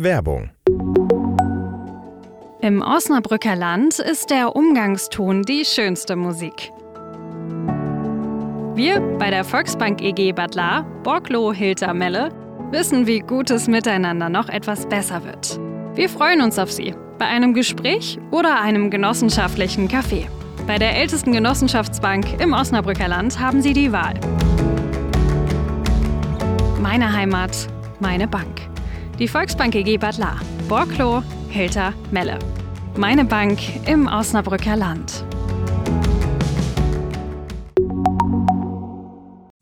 Werbung Im Osnabrücker Land ist der Umgangston die schönste Musik. Wir bei der Volksbank EG Bad La, Borglo Hilter Melle, wissen, wie gutes Miteinander noch etwas besser wird. Wir freuen uns auf Sie bei einem Gespräch oder einem genossenschaftlichen Kaffee. Bei der ältesten Genossenschaftsbank im Osnabrücker Land haben Sie die Wahl. Meine Heimat, meine Bank. Die Volksbank EG Bad La, Borklo, Hilter, Melle. Meine Bank im Osnabrücker Land.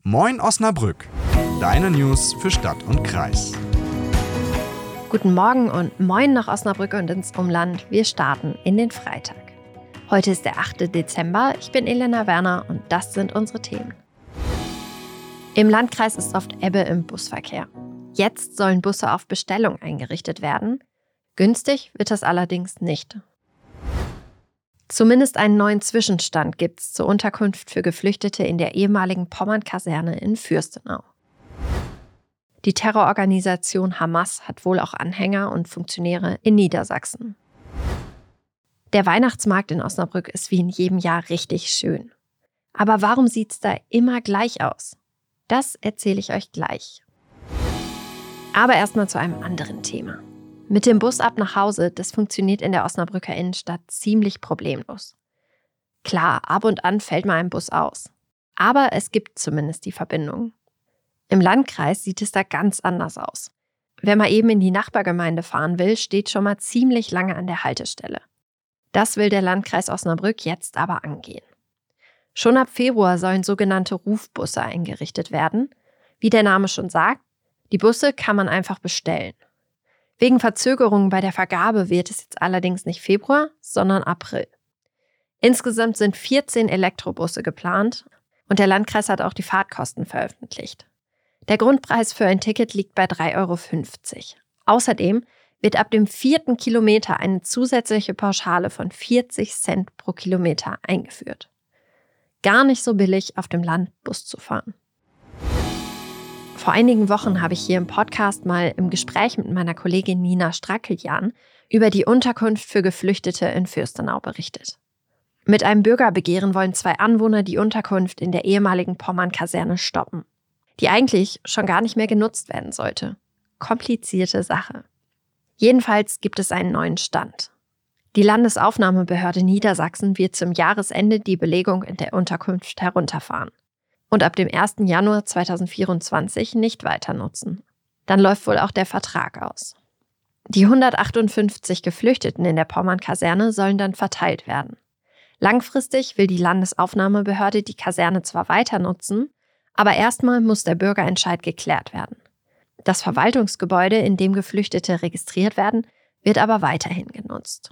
Moin Osnabrück, deine News für Stadt und Kreis. Guten Morgen und moin nach Osnabrück und ins Umland. Wir starten in den Freitag. Heute ist der 8. Dezember. Ich bin Elena Werner und das sind unsere Themen. Im Landkreis ist oft Ebbe im Busverkehr. Jetzt sollen Busse auf Bestellung eingerichtet werden. Günstig wird das allerdings nicht. Zumindest einen neuen Zwischenstand gibt es zur Unterkunft für Geflüchtete in der ehemaligen Pommern-Kaserne in Fürstenau. Die Terrororganisation Hamas hat wohl auch Anhänger und Funktionäre in Niedersachsen. Der Weihnachtsmarkt in Osnabrück ist wie in jedem Jahr richtig schön. Aber warum sieht es da immer gleich aus? Das erzähle ich euch gleich. Aber erstmal zu einem anderen Thema. Mit dem Bus ab nach Hause, das funktioniert in der Osnabrücker Innenstadt ziemlich problemlos. Klar, ab und an fällt mal ein Bus aus. Aber es gibt zumindest die Verbindung. Im Landkreis sieht es da ganz anders aus. Wer mal eben in die Nachbargemeinde fahren will, steht schon mal ziemlich lange an der Haltestelle. Das will der Landkreis Osnabrück jetzt aber angehen. Schon ab Februar sollen sogenannte Rufbusse eingerichtet werden. Wie der Name schon sagt, die Busse kann man einfach bestellen. Wegen Verzögerungen bei der Vergabe wird es jetzt allerdings nicht Februar, sondern April. Insgesamt sind 14 Elektrobusse geplant und der Landkreis hat auch die Fahrtkosten veröffentlicht. Der Grundpreis für ein Ticket liegt bei 3,50 Euro. Außerdem wird ab dem vierten Kilometer eine zusätzliche Pauschale von 40 Cent pro Kilometer eingeführt. Gar nicht so billig, auf dem Land Bus zu fahren. Vor einigen Wochen habe ich hier im Podcast mal im Gespräch mit meiner Kollegin Nina Strackeljan über die Unterkunft für Geflüchtete in Fürstenau berichtet. Mit einem Bürgerbegehren wollen zwei Anwohner die Unterkunft in der ehemaligen Pommern-Kaserne stoppen die eigentlich schon gar nicht mehr genutzt werden sollte. Komplizierte Sache. Jedenfalls gibt es einen neuen Stand. Die Landesaufnahmebehörde Niedersachsen wird zum Jahresende die Belegung in der Unterkunft herunterfahren und ab dem 1. Januar 2024 nicht weiter nutzen. Dann läuft wohl auch der Vertrag aus. Die 158 Geflüchteten in der Pommern-Kaserne sollen dann verteilt werden. Langfristig will die Landesaufnahmebehörde die Kaserne zwar weiter nutzen, aber erstmal muss der Bürgerentscheid geklärt werden. Das Verwaltungsgebäude, in dem Geflüchtete registriert werden, wird aber weiterhin genutzt.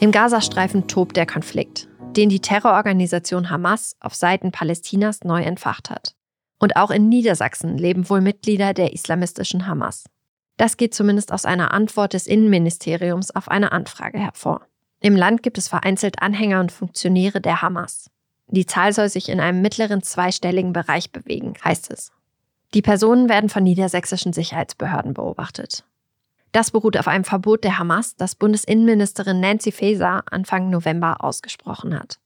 Im Gazastreifen tobt der Konflikt, den die Terrororganisation Hamas auf Seiten Palästinas neu entfacht hat. Und auch in Niedersachsen leben wohl Mitglieder der islamistischen Hamas. Das geht zumindest aus einer Antwort des Innenministeriums auf eine Anfrage hervor. Im Land gibt es vereinzelt Anhänger und Funktionäre der Hamas. Die Zahl soll sich in einem mittleren zweistelligen Bereich bewegen, heißt es. Die Personen werden von niedersächsischen Sicherheitsbehörden beobachtet. Das beruht auf einem Verbot der Hamas, das Bundesinnenministerin Nancy Faeser Anfang November ausgesprochen hat.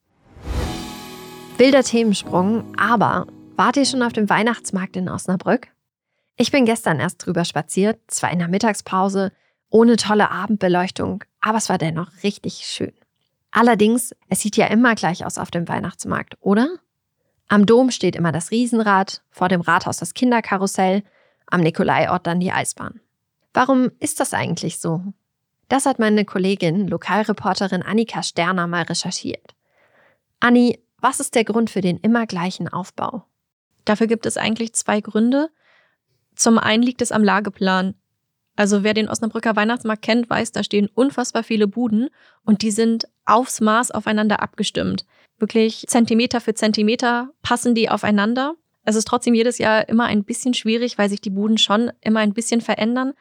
Wilder Themensprung, aber wart ihr schon auf dem Weihnachtsmarkt in Osnabrück? Ich bin gestern erst drüber spaziert, zwar in der Mittagspause, ohne tolle Abendbeleuchtung, aber es war dennoch richtig schön. Allerdings, es sieht ja immer gleich aus auf dem Weihnachtsmarkt, oder? Am Dom steht immer das Riesenrad, vor dem Rathaus das Kinderkarussell, am Nikolaiort dann die Eisbahn. Warum ist das eigentlich so? Das hat meine Kollegin, Lokalreporterin Annika Sterner mal recherchiert. Anni, was ist der Grund für den immer gleichen Aufbau? Dafür gibt es eigentlich zwei Gründe. Zum einen liegt es am Lageplan. Also wer den Osnabrücker Weihnachtsmarkt kennt, weiß, da stehen unfassbar viele Buden und die sind aufs Maß aufeinander abgestimmt. Wirklich Zentimeter für Zentimeter passen die aufeinander. Es ist trotzdem jedes Jahr immer ein bisschen schwierig, weil sich die Buden schon immer ein bisschen verändern.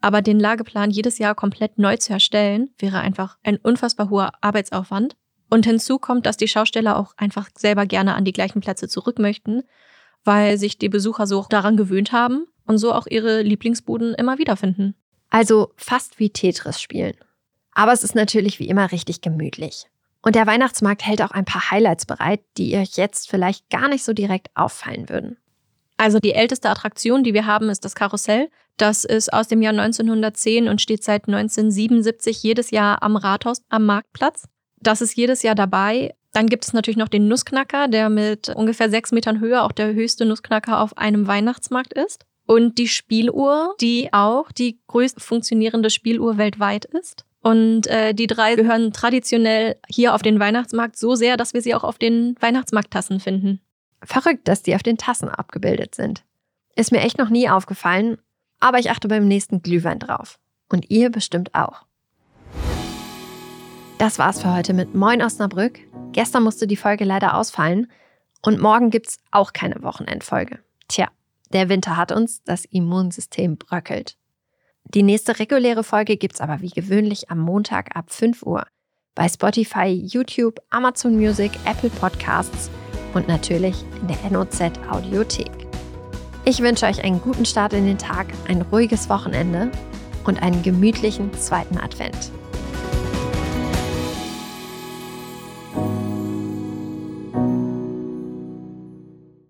Aber den Lageplan jedes Jahr komplett neu zu erstellen, wäre einfach ein unfassbar hoher Arbeitsaufwand. Und hinzu kommt, dass die Schausteller auch einfach selber gerne an die gleichen Plätze zurück möchten, weil sich die Besucher so daran gewöhnt haben und so auch ihre Lieblingsbuden immer wiederfinden. Also fast wie Tetris spielen. Aber es ist natürlich wie immer richtig gemütlich. Und der Weihnachtsmarkt hält auch ein paar Highlights bereit, die euch jetzt vielleicht gar nicht so direkt auffallen würden. Also die älteste Attraktion, die wir haben, ist das Karussell. Das ist aus dem Jahr 1910 und steht seit 1977 jedes Jahr am Rathaus am Marktplatz. Das ist jedes Jahr dabei. Dann gibt es natürlich noch den Nussknacker, der mit ungefähr sechs Metern Höhe auch der höchste Nussknacker auf einem Weihnachtsmarkt ist. Und die Spieluhr, die auch die größte funktionierende Spieluhr weltweit ist. Und äh, die drei gehören traditionell hier auf den Weihnachtsmarkt so sehr, dass wir sie auch auf den Weihnachtsmarkttassen finden. Verrückt, dass die auf den Tassen abgebildet sind. Ist mir echt noch nie aufgefallen, aber ich achte beim nächsten Glühwein drauf. Und ihr bestimmt auch. Das war's für heute mit Moin Osnabrück. Gestern musste die Folge leider ausfallen und morgen gibt's auch keine Wochenendfolge. Tja, der Winter hat uns, das Immunsystem bröckelt. Die nächste reguläre Folge gibt's aber wie gewöhnlich am Montag ab 5 Uhr bei Spotify, YouTube, Amazon Music, Apple Podcasts und natürlich in der NOZ Audiothek. Ich wünsche euch einen guten Start in den Tag, ein ruhiges Wochenende und einen gemütlichen zweiten Advent.